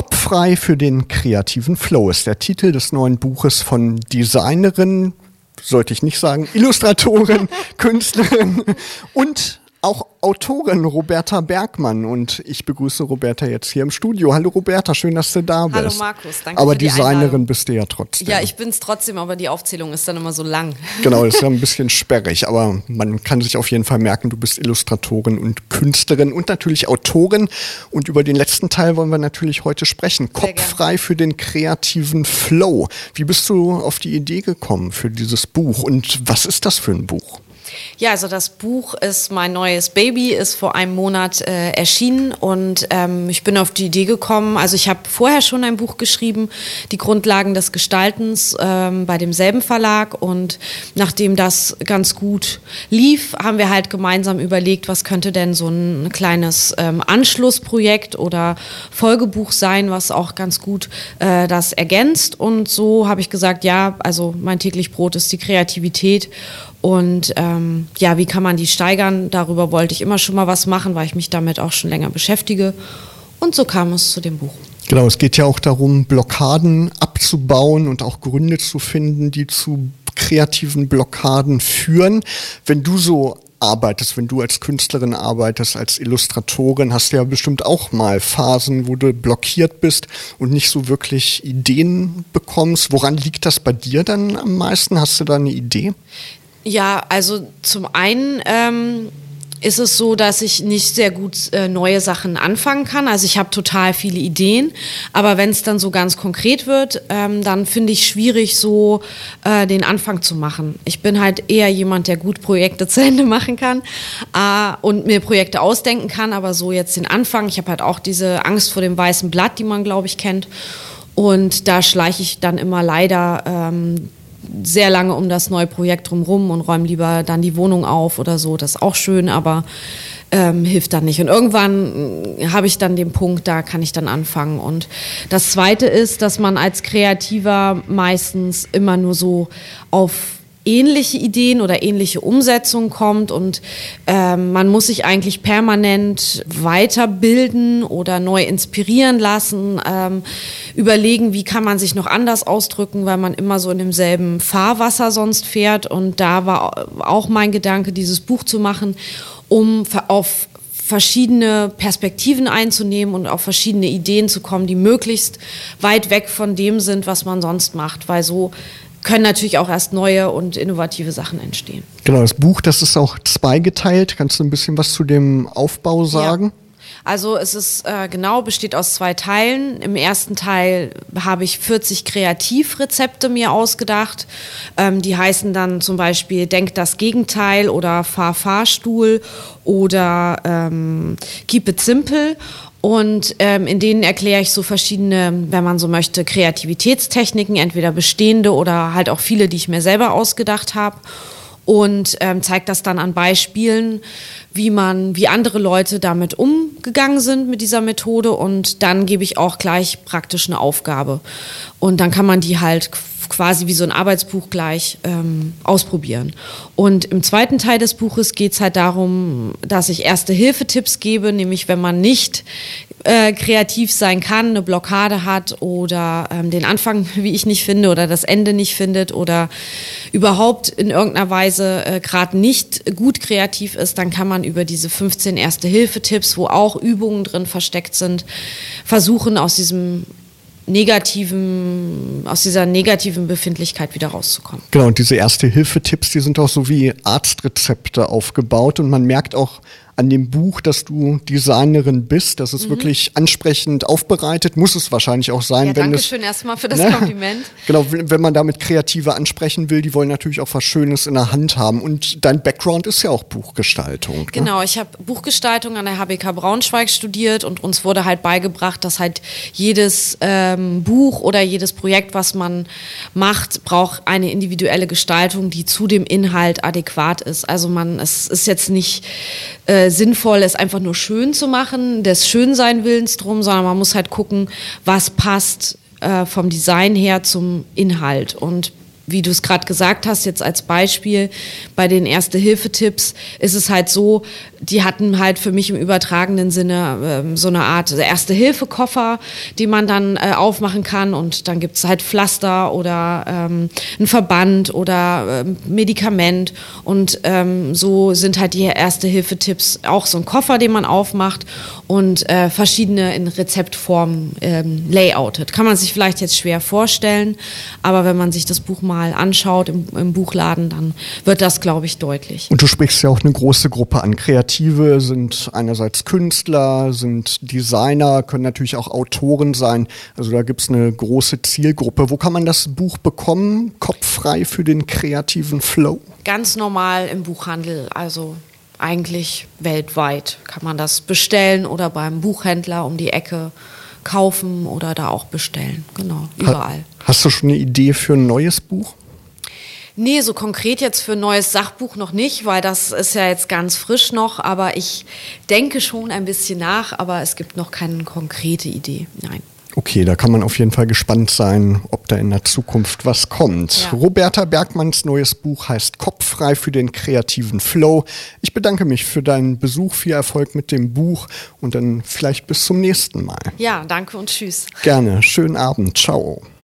Kopffrei für den kreativen Flow ist der Titel des neuen Buches von Designerin, sollte ich nicht sagen, Illustratorin, Künstlerin und auch Autorin Roberta Bergmann und ich begrüße Roberta jetzt hier im Studio. Hallo Roberta, schön, dass du da bist. Hallo Markus, danke Aber für die Designerin Einladung. bist du ja trotzdem. Ja, ich bin's trotzdem, aber die Aufzählung ist dann immer so lang. Genau, das ist ja ein bisschen sperrig, aber man kann sich auf jeden Fall merken, du bist Illustratorin und Künstlerin und natürlich Autorin. Und über den letzten Teil wollen wir natürlich heute sprechen. Kopffrei für den kreativen Flow. Wie bist du auf die Idee gekommen für dieses Buch und was ist das für ein Buch? Ja, also das Buch ist mein neues Baby, ist vor einem Monat äh, erschienen und ähm, ich bin auf die Idee gekommen, also ich habe vorher schon ein Buch geschrieben, die Grundlagen des Gestaltens ähm, bei demselben Verlag und nachdem das ganz gut lief, haben wir halt gemeinsam überlegt, was könnte denn so ein kleines ähm, Anschlussprojekt oder Folgebuch sein, was auch ganz gut äh, das ergänzt. Und so habe ich gesagt, ja, also mein täglich Brot ist die Kreativität und ähm, ja, wie kann man die steigern? Darüber wollte ich immer schon mal was machen, weil ich mich damit auch schon länger beschäftige. Und so kam es zu dem Buch. Genau, es geht ja auch darum, Blockaden abzubauen und auch Gründe zu finden, die zu kreativen Blockaden führen. Wenn du so arbeitest, wenn du als Künstlerin arbeitest, als Illustratorin, hast du ja bestimmt auch mal Phasen, wo du blockiert bist und nicht so wirklich Ideen bekommst. Woran liegt das bei dir dann am meisten? Hast du da eine Idee? Ja, also zum einen ähm, ist es so, dass ich nicht sehr gut äh, neue Sachen anfangen kann. Also ich habe total viele Ideen, aber wenn es dann so ganz konkret wird, ähm, dann finde ich schwierig, so äh, den Anfang zu machen. Ich bin halt eher jemand, der gut Projekte zu Ende machen kann äh, und mir Projekte ausdenken kann, aber so jetzt den Anfang. Ich habe halt auch diese Angst vor dem weißen Blatt, die man, glaube ich, kennt. Und da schleiche ich dann immer leider ähm, sehr lange um das neue Projekt drumherum und räume lieber dann die Wohnung auf oder so. Das ist auch schön, aber ähm, hilft dann nicht. Und irgendwann äh, habe ich dann den Punkt, da kann ich dann anfangen. Und das Zweite ist, dass man als Kreativer meistens immer nur so auf ähnliche Ideen oder ähnliche Umsetzungen kommt und ähm, man muss sich eigentlich permanent weiterbilden oder neu inspirieren lassen, ähm, überlegen, wie kann man sich noch anders ausdrücken, weil man immer so in demselben Fahrwasser sonst fährt. Und da war auch mein Gedanke, dieses Buch zu machen, um auf verschiedene Perspektiven einzunehmen und auf verschiedene Ideen zu kommen, die möglichst weit weg von dem sind, was man sonst macht, weil so können natürlich auch erst neue und innovative Sachen entstehen. Genau, das Buch, das ist auch zweigeteilt. Kannst du ein bisschen was zu dem Aufbau sagen? Ja. Also es ist äh, genau, besteht aus zwei Teilen. Im ersten Teil habe ich 40 Kreativrezepte mir ausgedacht. Ähm, die heißen dann zum Beispiel Denk das Gegenteil oder Fahr Fahrstuhl oder ähm, Keep it simple. Und ähm, in denen erkläre ich so verschiedene, wenn man so möchte, Kreativitätstechniken, entweder bestehende oder halt auch viele, die ich mir selber ausgedacht habe. Und ähm, zeigt das dann an Beispielen, wie man, wie andere Leute damit umgegangen sind mit dieser Methode. Und dann gebe ich auch gleich praktisch eine Aufgabe. Und dann kann man die halt quasi wie so ein Arbeitsbuch gleich ähm, ausprobieren. Und im zweiten Teil des Buches geht es halt darum, dass ich erste Hilfetipps gebe, nämlich wenn man nicht äh, kreativ sein kann, eine Blockade hat oder ähm, den Anfang, wie ich nicht finde, oder das Ende nicht findet oder überhaupt in irgendeiner Weise äh, gerade nicht gut kreativ ist, dann kann man über diese 15 Erste-Hilfe-Tipps, wo auch Übungen drin versteckt sind, versuchen aus diesem negativen, aus dieser negativen Befindlichkeit wieder rauszukommen. Genau, und diese Erste-Hilfe-Tipps, die sind auch so wie Arztrezepte aufgebaut und man merkt auch an dem Buch, dass du Designerin bist. Das ist mhm. wirklich ansprechend aufbereitet, muss es wahrscheinlich auch sein. Ja, wenn danke es, schön erstmal für das ne? Kompliment. Genau, wenn man damit Kreative ansprechen will, die wollen natürlich auch was Schönes in der Hand haben. Und dein Background ist ja auch Buchgestaltung. Ne? Genau, ich habe Buchgestaltung an der HBK Braunschweig studiert und uns wurde halt beigebracht, dass halt jedes ähm, Buch oder jedes Projekt, was man macht, braucht eine individuelle Gestaltung, die zu dem Inhalt adäquat ist. Also man, es ist jetzt nicht äh, sinnvoll, es einfach nur schön zu machen, des Schönsein-Willens drum, sondern man muss halt gucken, was passt äh, vom Design her zum Inhalt. Und wie du es gerade gesagt hast, jetzt als Beispiel bei den Erste-Hilfe-Tipps ist es halt so, die hatten halt für mich im übertragenen Sinne ähm, so eine Art Erste-Hilfe-Koffer, die man dann äh, aufmachen kann und dann gibt es halt Pflaster oder ähm, ein Verband oder ähm, Medikament und ähm, so sind halt die Erste-Hilfe-Tipps auch so ein Koffer, den man aufmacht und äh, verschiedene in Rezeptformen ähm, layoutet. Kann man sich vielleicht jetzt schwer vorstellen, aber wenn man sich das Buch mal mal anschaut im, im Buchladen, dann wird das, glaube ich, deutlich. Und du sprichst ja auch eine große Gruppe an. Kreative sind einerseits Künstler, sind Designer, können natürlich auch Autoren sein. Also da gibt es eine große Zielgruppe. Wo kann man das Buch bekommen? Kopffrei für den kreativen Flow? Ganz normal im Buchhandel. Also eigentlich weltweit kann man das bestellen oder beim Buchhändler um die Ecke kaufen oder da auch bestellen. Genau, überall. Hast du schon eine Idee für ein neues Buch? Nee, so konkret jetzt für ein neues Sachbuch noch nicht, weil das ist ja jetzt ganz frisch noch, aber ich denke schon ein bisschen nach, aber es gibt noch keine konkrete Idee. Nein. Okay, da kann man auf jeden Fall gespannt sein, ob da in der Zukunft was kommt. Ja. Roberta Bergmanns neues Buch heißt Kopffrei für den kreativen Flow. Ich bedanke mich für deinen Besuch, viel Erfolg mit dem Buch und dann vielleicht bis zum nächsten Mal. Ja, danke und tschüss. Gerne, schönen Abend, ciao.